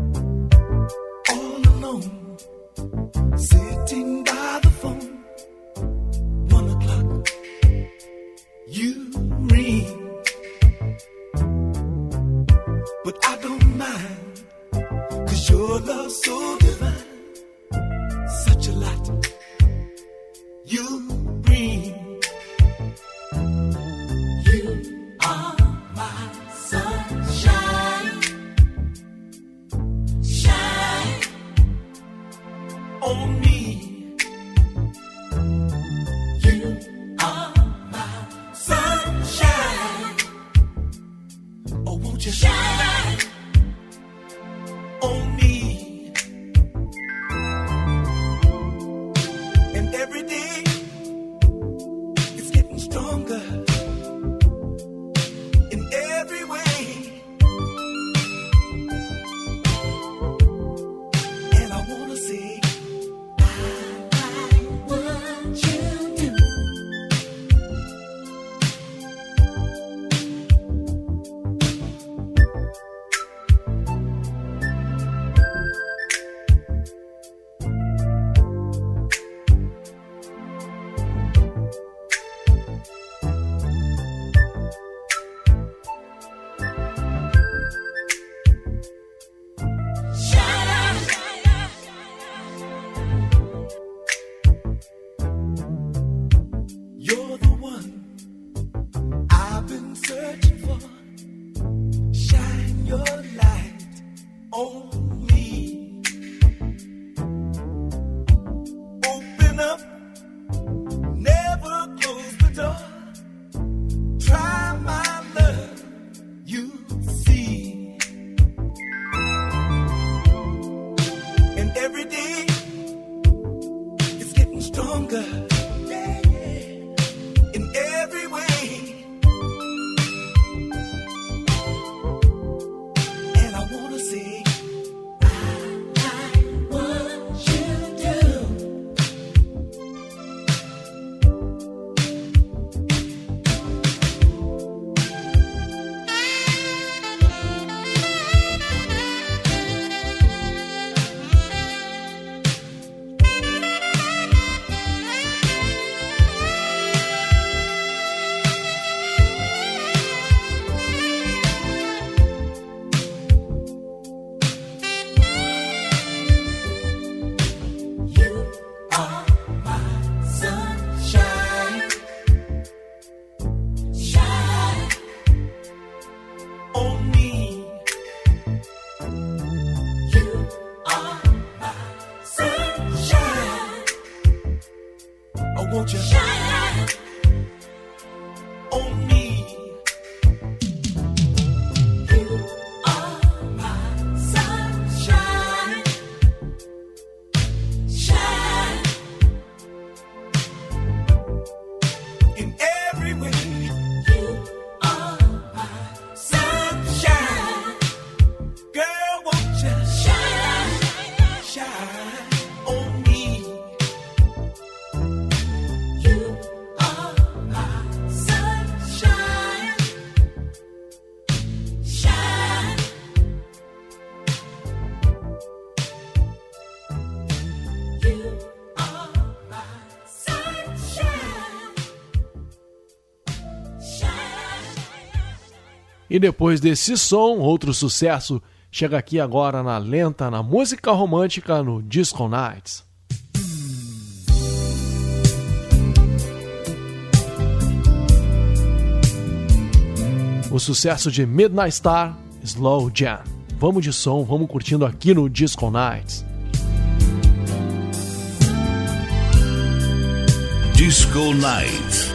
E depois desse som, outro sucesso chega aqui agora na lenta, na música romântica, no Disco Nights. O sucesso de Midnight Star, Slow Jam. Vamos de som, vamos curtindo aqui no Disco Nights. Disco Nights.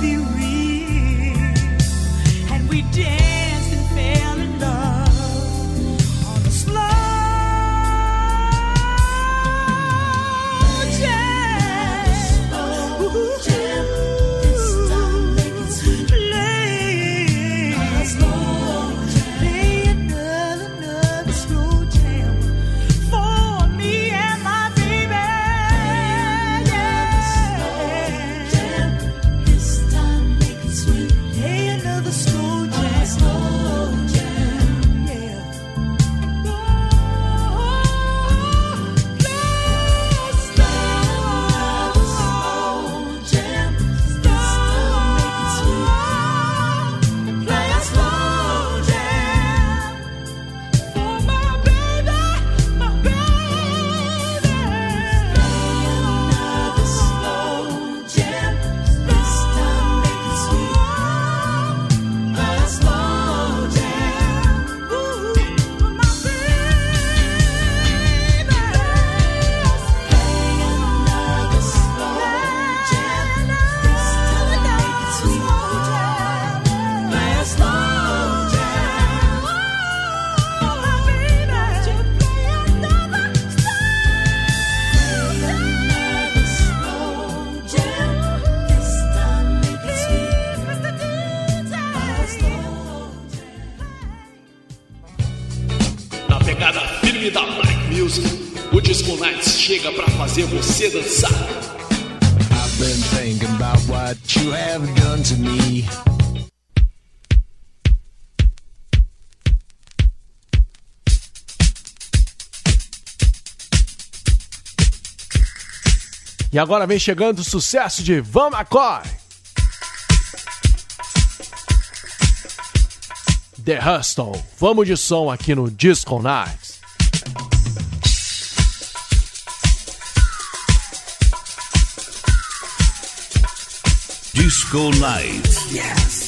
You. Chega pra fazer você dançar. I've been thinking about what you have done to me. E agora vem chegando o sucesso de Van McCoy. The Hustle. Vamos de som aqui no Disco Nights. Disco Night. Yes.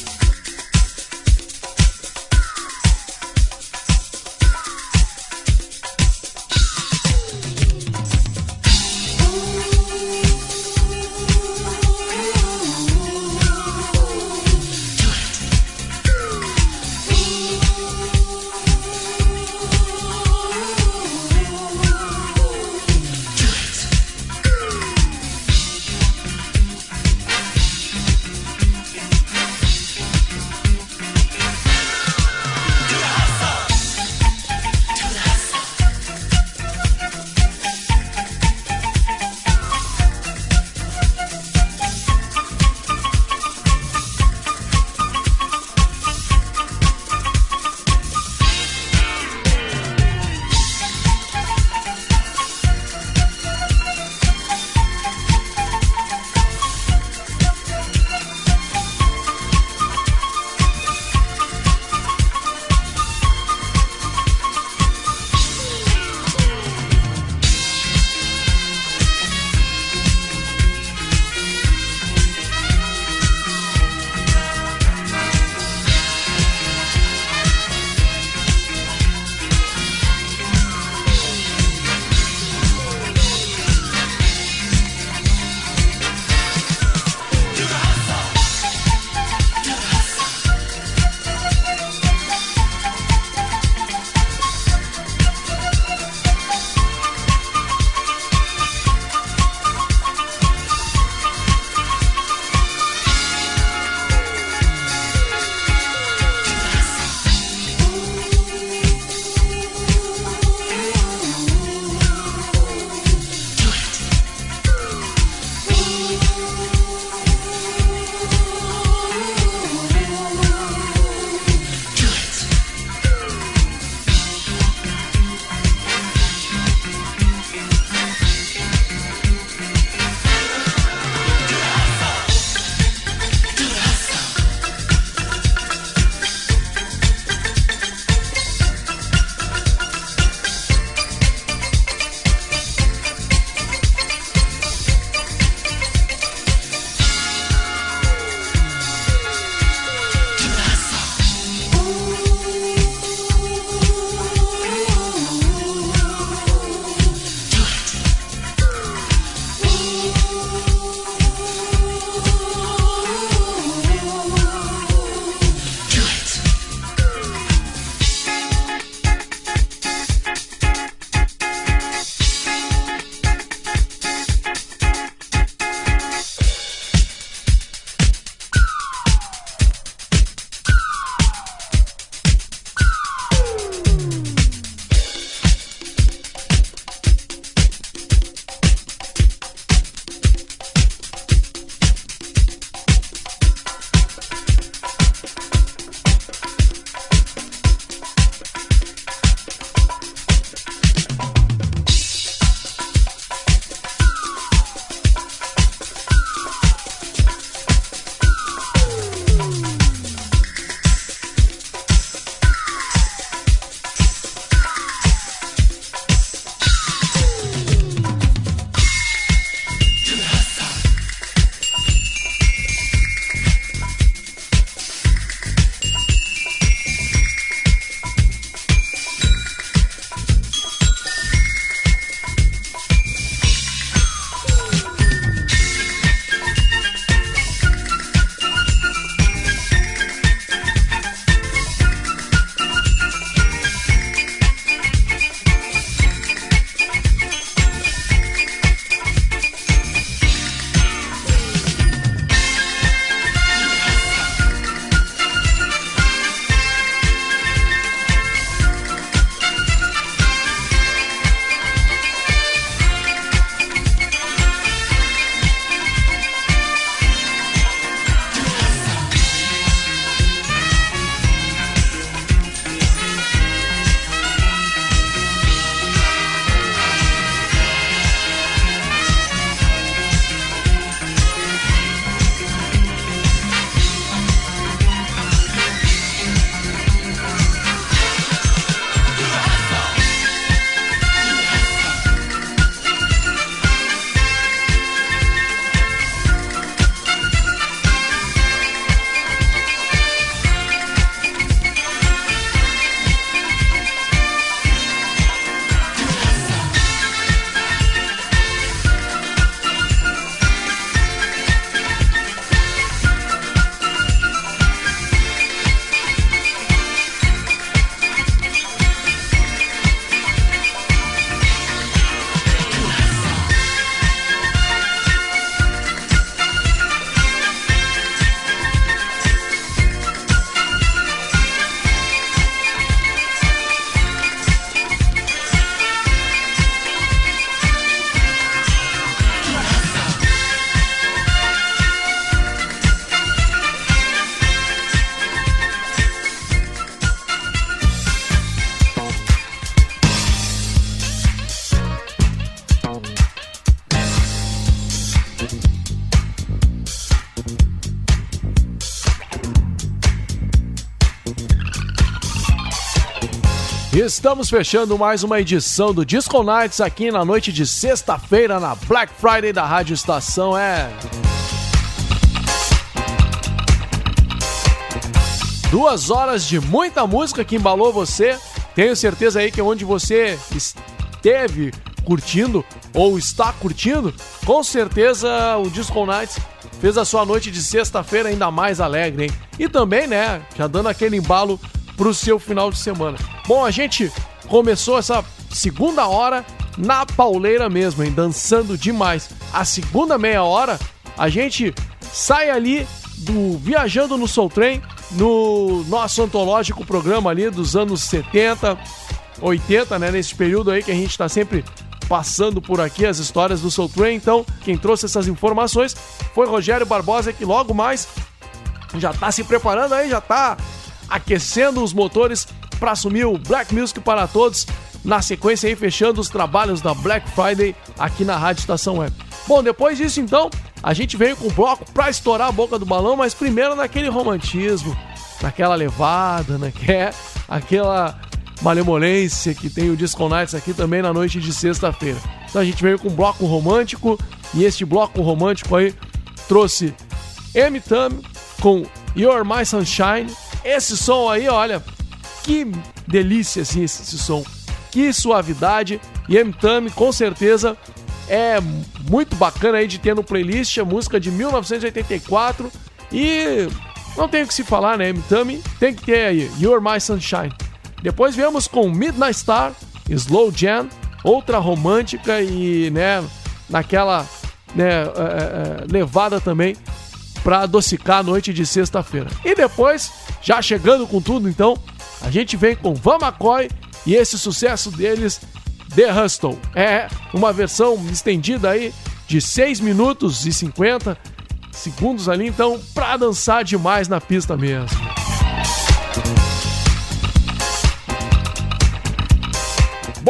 Estamos fechando mais uma edição do Disco Nights aqui na noite de sexta-feira na Black Friday da Rádio Estação. É. Duas horas de muita música que embalou você. Tenho certeza aí que onde você esteve curtindo ou está curtindo, com certeza o Disco Nights fez a sua noite de sexta-feira ainda mais alegre, hein? E também, né, já dando aquele embalo pro seu final de semana. Bom, a gente começou essa segunda hora na pauleira mesmo, hein? Dançando demais. A segunda meia hora, a gente sai ali do Viajando no Soul Train, no nosso antológico programa ali dos anos 70, 80, né? Nesse período aí que a gente tá sempre passando por aqui as histórias do Soul Train. Então, quem trouxe essas informações foi Rogério Barbosa, que logo mais já tá se preparando aí, já tá aquecendo os motores para assumir o Black Music para todos. Na sequência aí, fechando os trabalhos da Black Friday aqui na Rádio Estação Web. Bom, depois disso então, a gente veio com o bloco para estourar a boca do balão, mas primeiro naquele romantismo, naquela levada, né? Que é aquela malemolência que tem o Disco Nights aqui também na noite de sexta-feira. Então a gente veio com um bloco romântico e este bloco romântico aí trouxe M Thumb com You're My Sunshine. Esse som aí, olha, que delícia assim esse, esse som. Que suavidade. E M Thumb com certeza é muito bacana aí de ter no playlist a música de 1984 e não tem o que se falar, né? M Thumb tem que ter aí You're My Sunshine. Depois viemos com Midnight Star, Slow Jam, outra romântica e, né, naquela né, é, é, levada também para adocicar a noite de sexta-feira. E depois, já chegando com tudo, então, a gente vem com Van McCoy e esse sucesso deles, The Hustle. É uma versão estendida aí de 6 minutos e 50 segundos ali, então, para dançar demais na pista mesmo.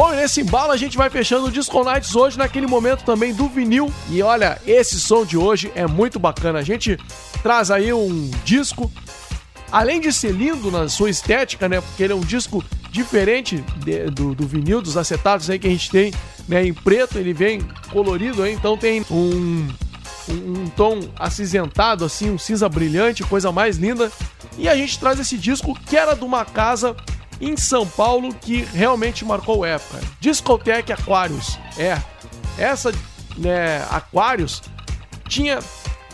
Bom, e nesse embalo a gente vai fechando o Disco Nights hoje naquele momento também do vinil. E olha, esse som de hoje é muito bacana. A gente traz aí um disco, além de ser lindo na sua estética, né? Porque ele é um disco diferente de- do, do vinil, dos acetatos aí que a gente tem, né? Em preto, ele vem colorido aí, então tem um, um, um tom acinzentado, assim, um cinza brilhante, coisa mais linda. E a gente traz esse disco que era de uma casa em São Paulo que realmente marcou época. Discoteque Aquarius. É. Essa né, Aquarius tinha,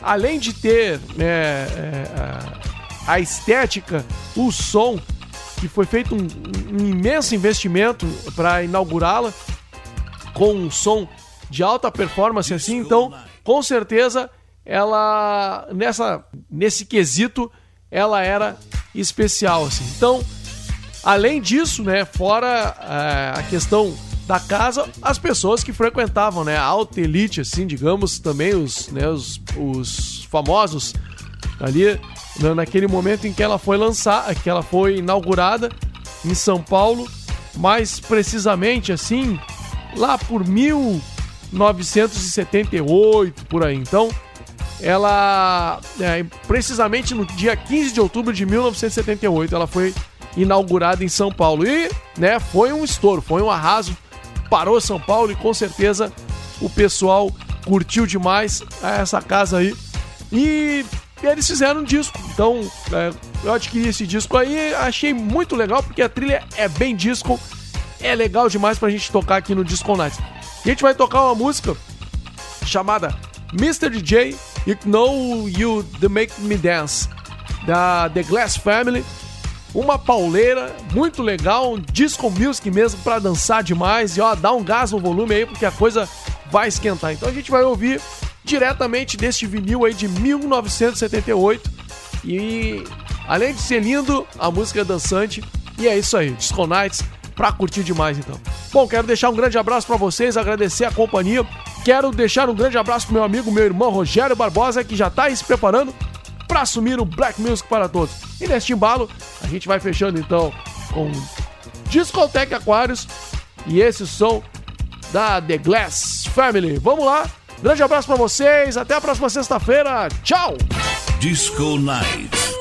além de ter né, é, a- a estética, o som, que foi feito um, um imenso investimento para inaugurá-la com um som de alta performance assim, então com certeza ela nessa nesse quesito ela era especial assim. Então, além disso, né, fora eh, a questão da casa, as pessoas que frequentavam, né, a alta elite assim, digamos, também os, né, os, os famosos ali na- naquele momento em que ela foi lançada, que ela foi inaugurada em São Paulo, mais precisamente assim, lá por 1978, por aí. Então, ela é, precisamente no dia 15 de outubro de 1978, ela foi inaugurada em São Paulo e, né, foi um estouro, foi um arraso, parou São Paulo e com certeza o pessoal curtiu demais essa casa aí. E eles fizeram um disco. Então, é, eu adquiri esse disco aí, achei muito legal porque a trilha é bem disco, é legal demais pra gente tocar aqui no Disco Nights. A gente vai tocar uma música chamada Mr. DJ You Know You The Make Me Dance da The Glass Family. Uma pauleira muito legal, um disco music mesmo pra dançar demais e ó, dá um gás no volume aí porque a coisa vai esquentar. Então a gente vai ouvir diretamente deste vinil aí de 1978 e além de ser lindo, a música é dançante e é isso aí, Disco Nights pra curtir demais então. Bom, quero deixar um grande abraço pra vocês, agradecer a companhia. Quero deixar um grande abraço pro meu amigo, meu irmão Rogério Barbosa, que já tá aí se preparando para assumir o Black Music para todos. E neste embalo, a gente vai fechando então com Discoteca Aquários e esse som da The Glass Family. Vamos lá, grande abraço para vocês, até a próxima sexta-feira, tchau! Disco Night.